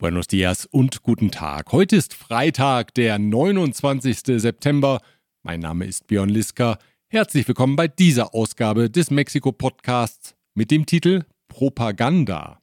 Buenos dias und guten Tag. Heute ist Freitag, der 29. September. Mein Name ist Björn Liska. Herzlich willkommen bei dieser Ausgabe des Mexiko-Podcasts mit dem Titel Propaganda.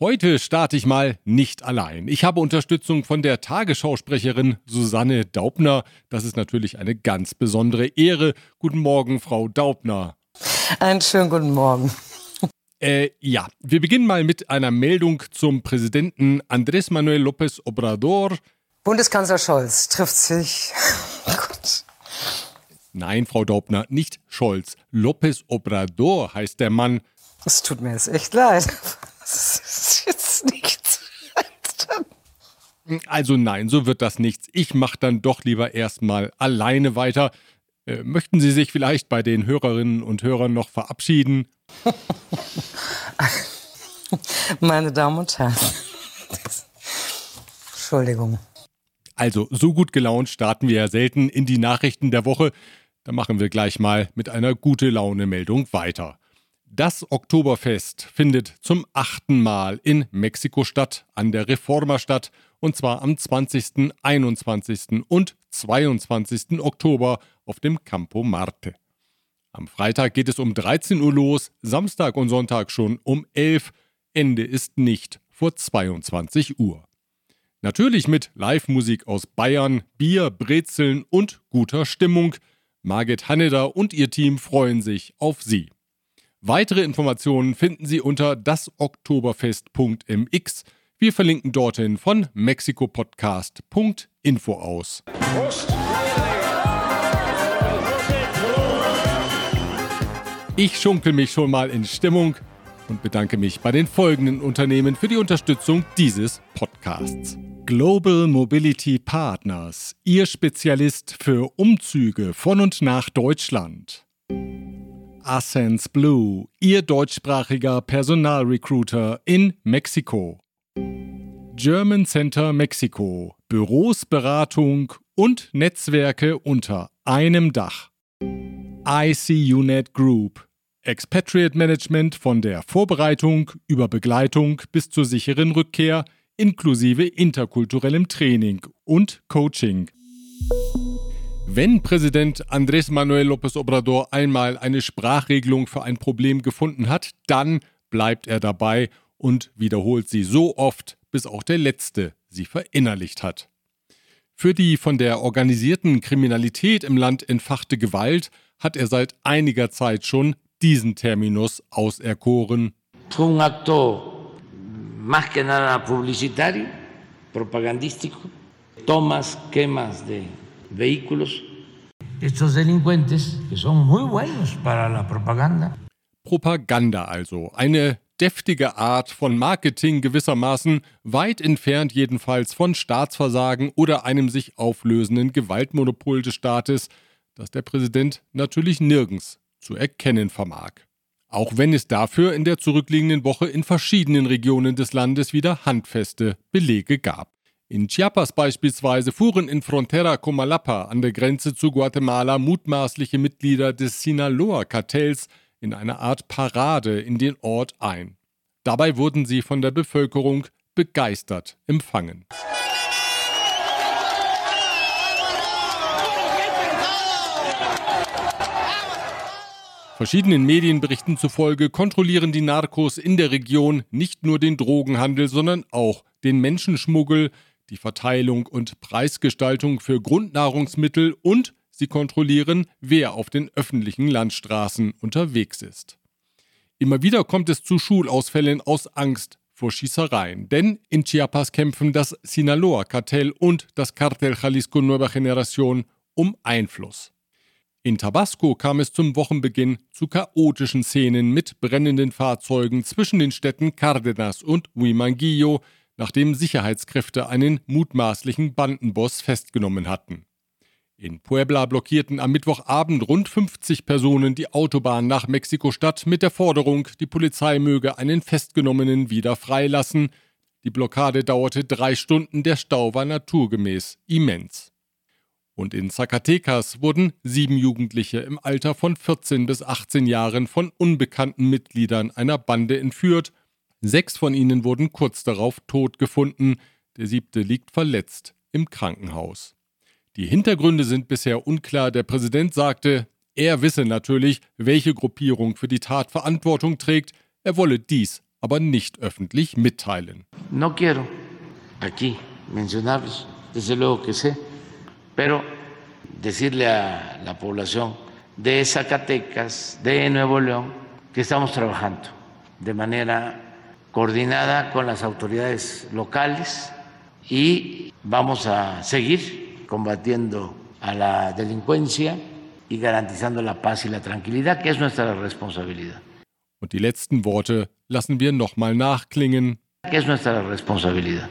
Heute starte ich mal nicht allein. Ich habe Unterstützung von der Tagesschausprecherin Susanne Daubner. Das ist natürlich eine ganz besondere Ehre. Guten Morgen, Frau Daubner. Einen schönen guten Morgen. Äh, ja, wir beginnen mal mit einer Meldung zum Präsidenten Andrés Manuel López Obrador. Bundeskanzler Scholz trifft sich. Gott. Nein, Frau Daubner, nicht Scholz. López Obrador heißt der Mann. Es tut mir jetzt echt leid. Das ist jetzt nichts. Also nein, so wird das nichts. Ich mache dann doch lieber erstmal alleine weiter. Äh, möchten Sie sich vielleicht bei den Hörerinnen und Hörern noch verabschieden? Meine Damen und Herren. Entschuldigung. Also, so gut gelaunt starten wir ja selten in die Nachrichten der Woche. Da machen wir gleich mal mit einer gute Laune-Meldung weiter. Das Oktoberfest findet zum achten Mal in Mexiko statt, an der Reforma statt, und zwar am 20., 21. und 22. Oktober auf dem Campo Marte. Am Freitag geht es um 13 Uhr los, Samstag und Sonntag schon um 11. Ende ist nicht vor 22 Uhr. Natürlich mit Live-Musik aus Bayern, Bier, Brezeln und guter Stimmung. Margit Hanneder und ihr Team freuen sich auf Sie. Weitere Informationen finden Sie unter dasoktoberfest.mx. Wir verlinken dorthin von mexikopodcast.info aus. Ich schunkel mich schon mal in Stimmung und bedanke mich bei den folgenden Unternehmen für die Unterstützung dieses Podcasts. Global Mobility Partners, Ihr Spezialist für Umzüge von und nach Deutschland. Ascens Blue, Ihr deutschsprachiger Personalrecruiter in Mexiko. German Center Mexiko, Büros, Beratung und Netzwerke unter einem Dach. ICUNET Group, Expatriate Management von der Vorbereitung über Begleitung bis zur sicheren Rückkehr inklusive interkulturellem Training und Coaching. Wenn Präsident Andrés Manuel López Obrador einmal eine Sprachregelung für ein Problem gefunden hat, dann bleibt er dabei und wiederholt sie so oft, bis auch der Letzte sie verinnerlicht hat. Für die von der organisierten Kriminalität im Land entfachte Gewalt hat er seit einiger Zeit schon diesen Terminus auserkoren. Fue un acto más que nada publicitario, propagandístico, tomas, quemas de vehículos. Estos delincuentes, que son muy buenos para la propaganda. Propaganda also, eine deftige Art von Marketing gewissermaßen, weit entfernt jedenfalls von Staatsversagen oder einem sich auflösenden Gewaltmonopol des Staates, das der Präsident natürlich nirgends zu erkennen vermag. Auch wenn es dafür in der zurückliegenden Woche in verschiedenen Regionen des Landes wieder handfeste Belege gab. In Chiapas beispielsweise fuhren in Frontera Comalapa an der Grenze zu Guatemala mutmaßliche Mitglieder des Sinaloa-Kartells in einer Art Parade in den Ort ein. Dabei wurden sie von der Bevölkerung begeistert empfangen. Verschiedenen Medienberichten zufolge kontrollieren die Narcos in der Region nicht nur den Drogenhandel, sondern auch den Menschenschmuggel, die Verteilung und Preisgestaltung für Grundnahrungsmittel und sie kontrollieren, wer auf den öffentlichen Landstraßen unterwegs ist. Immer wieder kommt es zu Schulausfällen aus Angst vor Schießereien, denn in Chiapas kämpfen das Sinaloa-Kartell und das Cartel Jalisco Nueva Generación um Einfluss. In Tabasco kam es zum Wochenbeginn zu chaotischen Szenen mit brennenden Fahrzeugen zwischen den Städten Cardenas und Huimanguillo, nachdem Sicherheitskräfte einen mutmaßlichen Bandenboss festgenommen hatten. In Puebla blockierten am Mittwochabend rund 50 Personen die Autobahn nach Mexiko-Stadt mit der Forderung, die Polizei möge einen Festgenommenen wieder freilassen. Die Blockade dauerte drei Stunden, der Stau war naturgemäß immens. Und in Zacatecas wurden sieben Jugendliche im Alter von 14 bis 18 Jahren von unbekannten Mitgliedern einer Bande entführt. Sechs von ihnen wurden kurz darauf tot gefunden, der siebte liegt verletzt im Krankenhaus. Die Hintergründe sind bisher unklar. Der Präsident sagte, er wisse natürlich, welche Gruppierung für die Tat Verantwortung trägt, er wolle dies aber nicht öffentlich mitteilen. No quiero aquí mencionarlos, desde luego que sé, pero decirle a la población de Zacatecas, de Nuevo León, que estamos trabajando de manera coordinada con las autoridades locales y vamos a seguir combatiendo a la delincuencia y garantizando la paz y la tranquilidad, que es nuestra responsabilidad. Und die letzten Worte lassen wir nochmal nachklingen. Que es nuestra responsabilidad.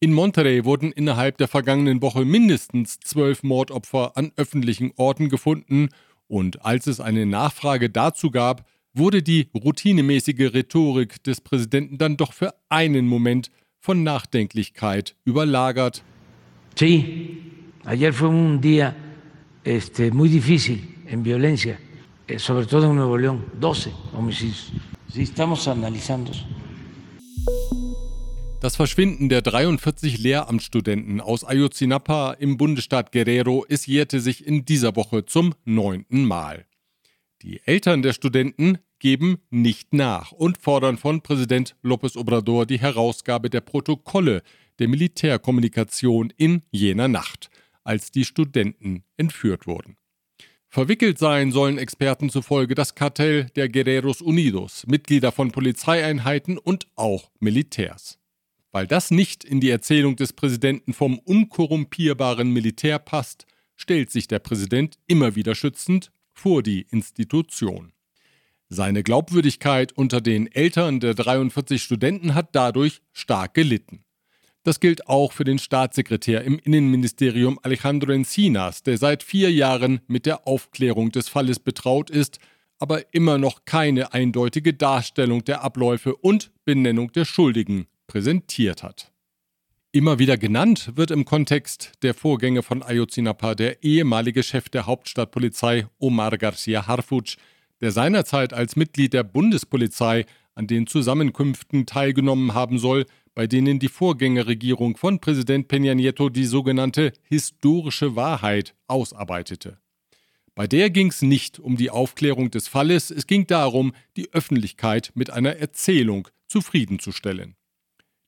In Monterrey wurden innerhalb der vergangenen Woche mindestens zwölf Mordopfer an öffentlichen Orten gefunden und als es eine Nachfrage dazu gab, wurde die routinemäßige Rhetorik des Präsidenten dann doch für einen Moment von Nachdenklichkeit überlagert. Sí, ayer fue un día este, muy difícil en violencia, eh, sobre todo en Nuevo León, 12 homicidios. Sí, estamos analizando. Das Verschwinden der 43 Lehramtsstudenten aus Ayotzinapa im Bundesstaat Guerrero, es jährte sich in dieser Woche zum neunten Mal. Die Eltern der Studenten geben nicht nach und fordern von Präsident López Obrador die Herausgabe der Protokolle der Militärkommunikation in jener Nacht, als die Studenten entführt wurden. Verwickelt sein sollen Experten zufolge das Kartell der Guerreros Unidos, Mitglieder von Polizeieinheiten und auch Militärs. Weil das nicht in die Erzählung des Präsidenten vom unkorrumpierbaren Militär passt, stellt sich der Präsident immer wieder schützend vor die Institution. Seine Glaubwürdigkeit unter den Eltern der 43 Studenten hat dadurch stark gelitten. Das gilt auch für den Staatssekretär im Innenministerium Alejandro Encinas, der seit vier Jahren mit der Aufklärung des Falles betraut ist, aber immer noch keine eindeutige Darstellung der Abläufe und Benennung der Schuldigen präsentiert hat. Immer wieder genannt wird im Kontext der Vorgänge von Ayotzinapa der ehemalige Chef der Hauptstadtpolizei Omar Garcia Harfuch, der seinerzeit als Mitglied der Bundespolizei an den Zusammenkünften teilgenommen haben soll, bei denen die Vorgängerregierung von Präsident Peña Nieto die sogenannte historische Wahrheit ausarbeitete. Bei der ging es nicht um die Aufklärung des Falles, es ging darum, die Öffentlichkeit mit einer Erzählung zufriedenzustellen.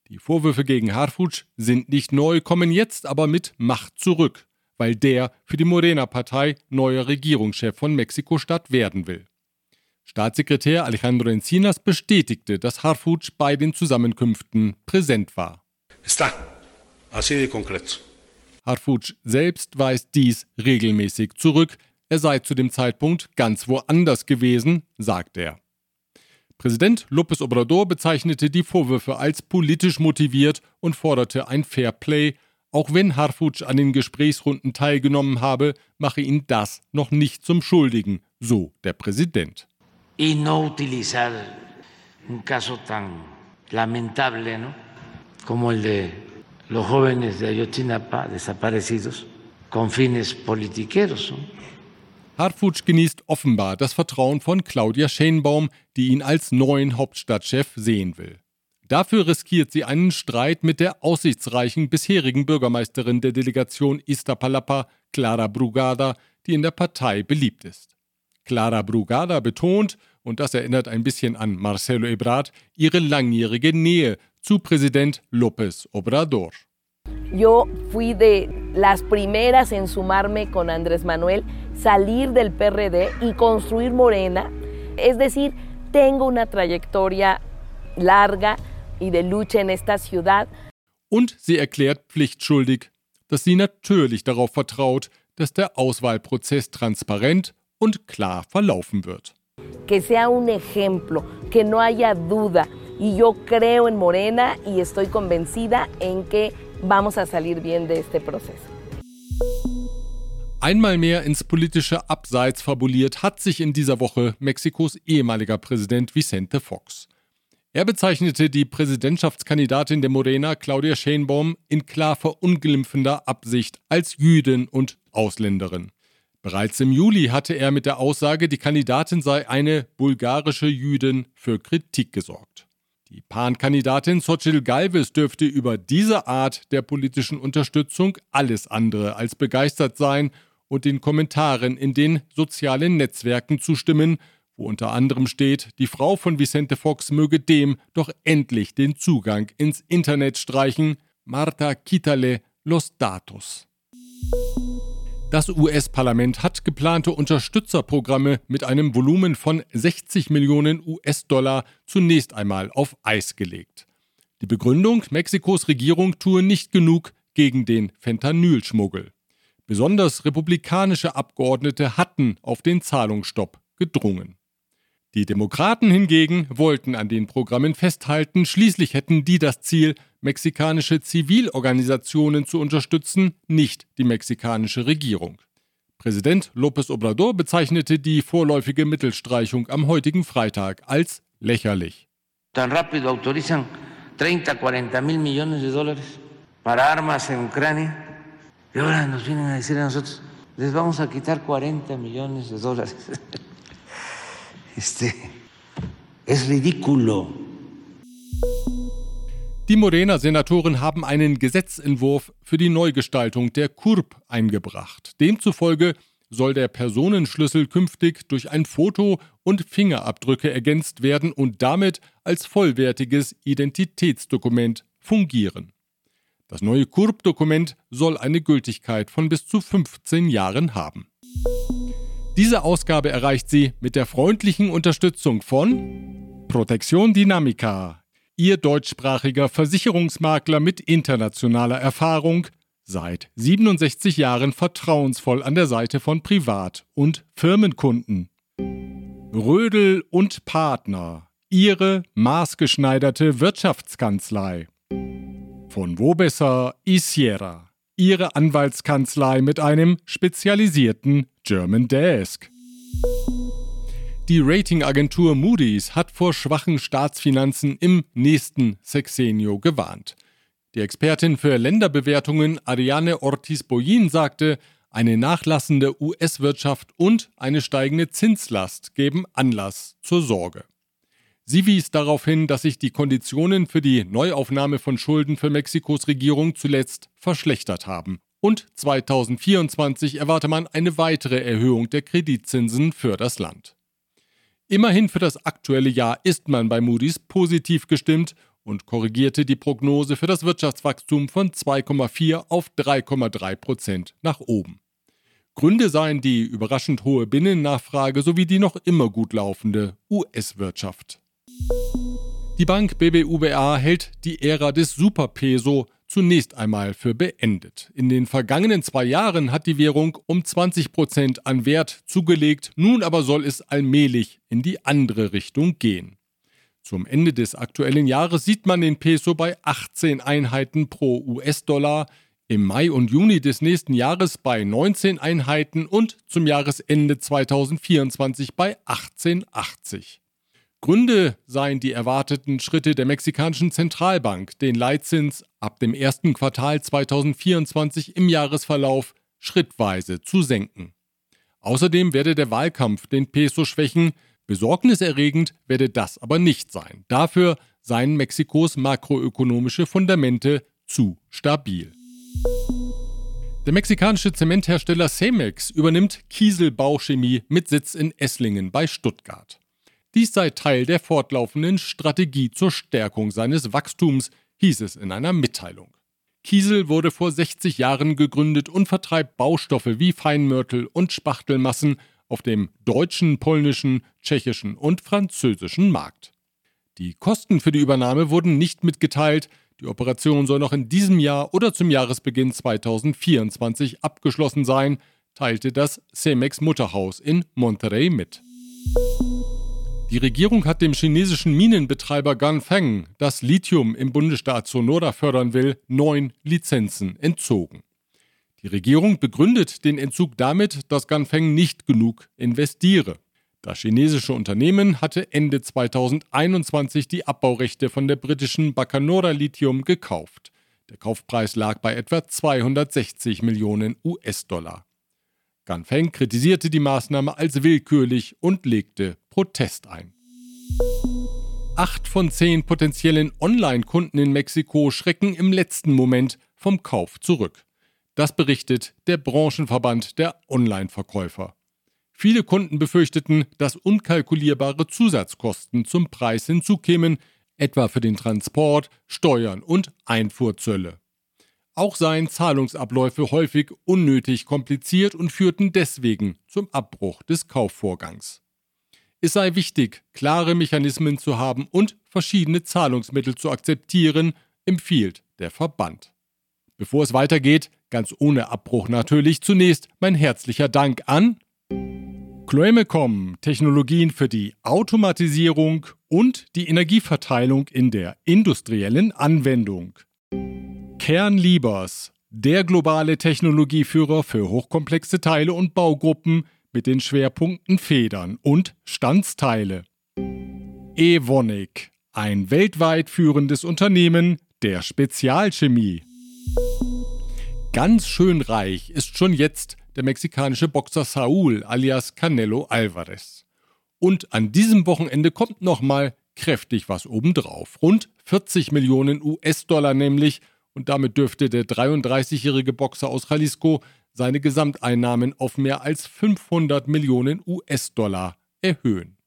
Die Vorwürfe gegen Harfuch sind nicht neu, kommen jetzt aber mit Macht zurück, weil der für die Morena-Partei neuer Regierungschef von Mexiko-Stadt werden will. Staatssekretär Alejandro Encinas bestätigte, dass Harfuch bei den Zusammenkünften präsent war. Está. Así de concreto. Harfuch selbst weist dies regelmäßig zurück. Er sei zu dem Zeitpunkt ganz woanders gewesen, sagt er. Präsident López Obrador bezeichnete die Vorwürfe als politisch motiviert und forderte ein Fair Play. Auch wenn Harfuch an den Gesprächsrunden teilgenommen habe, mache ihn das noch nicht zum Schuldigen, so der Präsident. Y no utilizar un caso tan lamentable ¿no? como el de los jóvenes de Ayotzinapa desaparecidos con fines politiqueros. ¿no? Hartfuch genießt offenbar das Vertrauen von Claudia Schenbaum, die ihn als neuen Hauptstadtchef sehen will. Dafür riskiert sie einen Streit mit der aussichtsreichen bisherigen Bürgermeisterin der Delegation Iztapalapa, Clara Brugada, die in der Partei beliebt ist. Clara Brugada betont, und das erinnert ein bisschen an Marcelo Ebrard, ihre langjährige Nähe zu Präsident López Obrador. Yo fui de las primeras en sumarme con Andrés Manuel, salir del PRD y construir Morena. Es decir, tengo una trayectoria larga y de lucha en esta ciudad. Und sie erklärt pflichtschuldig, dass sie natürlich darauf vertraut, dass der Auswahlprozess transparent und klar verlaufen wird. Que sea un ejemplo, que no haya duda. Y yo creo en Morena y estoy convencida en que vamos a salir bien de este proceso. Einmal mehr ins politische Abseits fabuliert hat sich in dieser Woche Mexikos ehemaliger Präsident Vicente Fox. Er bezeichnete die Präsidentschaftskandidatin der Morena, Claudia Sheinbaum, in klar verunglimpfender Absicht als Jüdin und Ausländerin. Bereits im Juli hatte er mit der Aussage, die Kandidatin sei eine bulgarische Jüdin, für Kritik gesorgt. Die PAN-Kandidatin Xochitl Galvez dürfte über diese Art der politischen Unterstützung alles andere als begeistert sein und den Kommentaren in den sozialen Netzwerken zustimmen, wo unter anderem steht, die Frau von Vicente Fox möge dem doch endlich den Zugang ins Internet streichen. Marta, quítale los datos. Das US-Parlament hat geplante Unterstützerprogramme mit einem Volumen von 60 Millionen US-Dollar zunächst einmal auf Eis gelegt. Die Begründung, Mexikos Regierung tue nicht genug gegen den Fentanylschmuggel. Besonders republikanische Abgeordnete hatten auf den Zahlungsstopp gedrungen. Die Demokraten hingegen wollten an den Programmen festhalten, schließlich hätten die das Ziel, mexikanische Zivilorganisationen zu unterstützen, nicht die mexikanische Regierung. Präsident López Obrador bezeichnete die vorläufige Mittelstreichung am heutigen Freitag als lächerlich. Tan rápido autorizan 30, 40 mil millones de dólares para armas en Ucrania y ahora nos vienen a decir a nosotros, les vamos a quitar 40 millones de dólares. Este, es ridículo. Die Morena-Senatoren haben einen Gesetzentwurf für die Neugestaltung der KURP eingebracht. Demzufolge soll der Personenschlüssel künftig durch ein Foto und Fingerabdrücke ergänzt werden und damit als vollwertiges Identitätsdokument fungieren. Das neue KURP-Dokument soll eine Gültigkeit von bis zu 15 Jahren haben. Diese Ausgabe erreicht sie mit der freundlichen Unterstützung von Protection Dynamica, Ihr deutschsprachiger Versicherungsmakler mit internationaler Erfahrung, seit 67 Jahren vertrauensvoll an der Seite von Privat- und Firmenkunden. Rödel und Partner, Ihre maßgeschneiderte Wirtschaftskanzlei. Von wo besser Isiera. Ihre Anwaltskanzlei mit einem spezialisierten German Desk. Die Ratingagentur Moody's hat vor schwachen Staatsfinanzen im nächsten Sexenio gewarnt. Die Expertin für Länderbewertungen Ariane Ortiz-Boyin sagte, eine nachlassende US-Wirtschaft und eine steigende Zinslast geben Anlass zur Sorge. Sie wies darauf hin, dass sich die Konditionen für die Neuaufnahme von Schulden für Mexikos Regierung zuletzt verschlechtert haben. Und 2024 erwarte man eine weitere Erhöhung der Kreditzinsen für das Land. Immerhin für das aktuelle Jahr ist man bei Moody's positiv gestimmt und korrigierte die Prognose für das Wirtschaftswachstum von 2,4 auf 3,3 Prozent nach oben. Gründe seien die überraschend hohe Binnennachfrage sowie die noch immer gut laufende US-Wirtschaft. Die Bank BBUBA hält die Ära des Superpeso zunächst einmal für beendet. In den vergangenen zwei Jahren hat die Währung um 20 Prozent an Wert zugelegt, nun aber soll es allmählich in die andere Richtung gehen. Zum Ende des aktuellen Jahres sieht man den Peso bei 18 Einheiten pro US-Dollar, im Mai und Juni des nächsten Jahres bei 19 Einheiten und zum Jahresende 2024 bei 1880. Gründe seien die erwarteten Schritte der mexikanischen Zentralbank, den Leitzins ab dem ersten Quartal 2024 im Jahresverlauf schrittweise zu senken. Außerdem werde der Wahlkampf den Peso schwächen, besorgniserregend werde das aber nicht sein. Dafür seien Mexikos makroökonomische Fundamente zu stabil. Der mexikanische Zementhersteller Cemex übernimmt Kieselbauchemie mit Sitz in Esslingen bei Stuttgart. Dies sei Teil der fortlaufenden Strategie zur Stärkung seines Wachstums, hieß es in einer Mitteilung. Kiesel wurde vor 60 Jahren gegründet und vertreibt Baustoffe wie Feinmörtel und Spachtelmassen auf dem deutschen, polnischen, tschechischen und französischen Markt. Die Kosten für die Übernahme wurden nicht mitgeteilt, die Operation soll noch in diesem Jahr oder zum Jahresbeginn 2024 abgeschlossen sein, teilte das Cemex Mutterhaus in Monterrey mit. Die Regierung hat dem chinesischen Minenbetreiber Ganfeng, das Lithium im Bundesstaat Sonora fördern will, neun Lizenzen entzogen. Die Regierung begründet den Entzug damit, dass Ganfeng nicht genug investiere. Das chinesische Unternehmen hatte Ende 2021 die Abbaurechte von der britischen Bacanora Lithium gekauft. Der Kaufpreis lag bei etwa 260 Millionen US-Dollar. Ganfeng kritisierte die Maßnahme als willkürlich und legte Protest ein. Acht von zehn potenziellen Online-Kunden in Mexiko schrecken im letzten Moment vom Kauf zurück. Das berichtet der Branchenverband der Online-Verkäufer. Viele Kunden befürchteten, dass unkalkulierbare Zusatzkosten zum Preis hinzukämen, etwa für den Transport, Steuern und Einfuhrzölle. Auch seien Zahlungsabläufe häufig unnötig kompliziert und führten deswegen zum Abbruch des Kaufvorgangs. Es sei wichtig, klare Mechanismen zu haben und verschiedene Zahlungsmittel zu akzeptieren, empfiehlt der Verband. Bevor es weitergeht, ganz ohne Abbruch natürlich, zunächst mein herzlicher Dank an Chloemecom, Technologien für die Automatisierung und die Energieverteilung in der industriellen Anwendung. Kernliebers, der globale Technologieführer für hochkomplexe Teile und Baugruppen mit den Schwerpunkten Federn und Standsteile. Evonik, ein weltweit führendes Unternehmen der Spezialchemie. Ganz schön reich ist schon jetzt der mexikanische Boxer Saúl alias Canelo Alvarez. Und an diesem Wochenende kommt nochmal kräftig was obendrauf. Rund 40 Millionen US-Dollar nämlich. Und damit dürfte der 33-jährige Boxer aus Jalisco seine Gesamteinnahmen auf mehr als 500 Millionen US-Dollar erhöhen.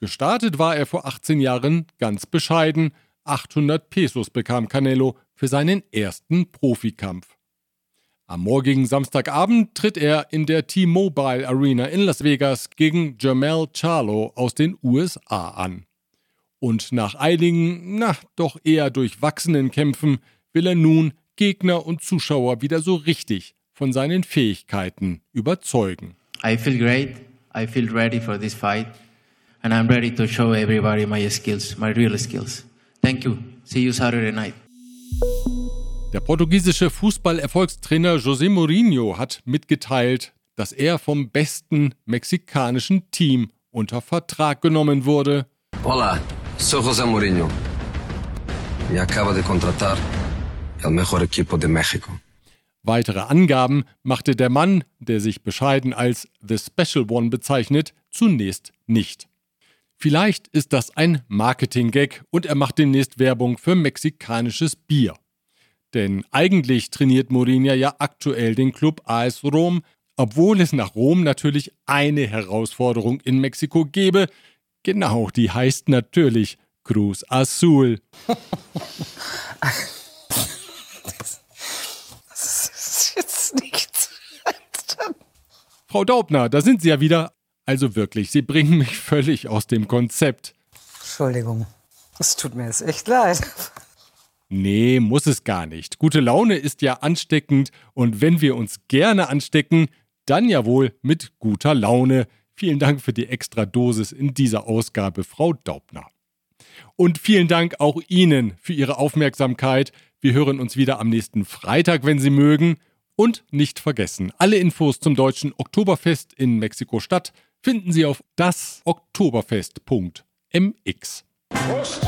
Gestartet war er vor 18 Jahren ganz bescheiden. 800 Pesos bekam Canelo für seinen ersten Profikampf. Am morgigen Samstagabend tritt er in der T-Mobile Arena in Las Vegas gegen Jamal Charlo aus den USA an. Und nach einigen, na doch eher durchwachsenen Kämpfen will er nun Gegner und Zuschauer wieder so richtig von seinen Fähigkeiten überzeugen. I feel great. I feel ready for this fight. And I'm ready to show everybody my skills, my real skills. Thank you. See you Saturday night. Der portugiesische Fußballerfolgstrainer José Mourinho hat mitgeteilt, dass er vom besten mexikanischen Team unter Vertrag genommen wurde. Olá, sou José Mourinho. Me acaba de contratar el mejor equipo de México. Weitere Angaben machte der Mann, der sich bescheiden als The Special One bezeichnet, zunächst nicht. Vielleicht ist das ein Marketing-Gag und er macht demnächst Werbung für mexikanisches Bier. Denn eigentlich trainiert Mourinho ja aktuell den Club AS Rom, obwohl es nach Rom natürlich eine Herausforderung in Mexiko gäbe. Genau, die heißt natürlich Cruz Azul. Das ist jetzt nichts. Frau Daubner, da sind Sie ja wieder. Also wirklich, Sie bringen mich völlig aus dem Konzept. Entschuldigung. Es tut mir jetzt echt leid. Nee, muss es gar nicht. Gute Laune ist ja ansteckend und wenn wir uns gerne anstecken, dann ja wohl mit guter Laune. Vielen Dank für die extra Dosis in dieser Ausgabe, Frau Daubner. Und vielen Dank auch Ihnen für Ihre Aufmerksamkeit. Wir hören uns wieder am nächsten Freitag, wenn Sie mögen. Und nicht vergessen, alle Infos zum deutschen Oktoberfest in Mexiko-Stadt finden Sie auf dasoktoberfest.mx. Prost!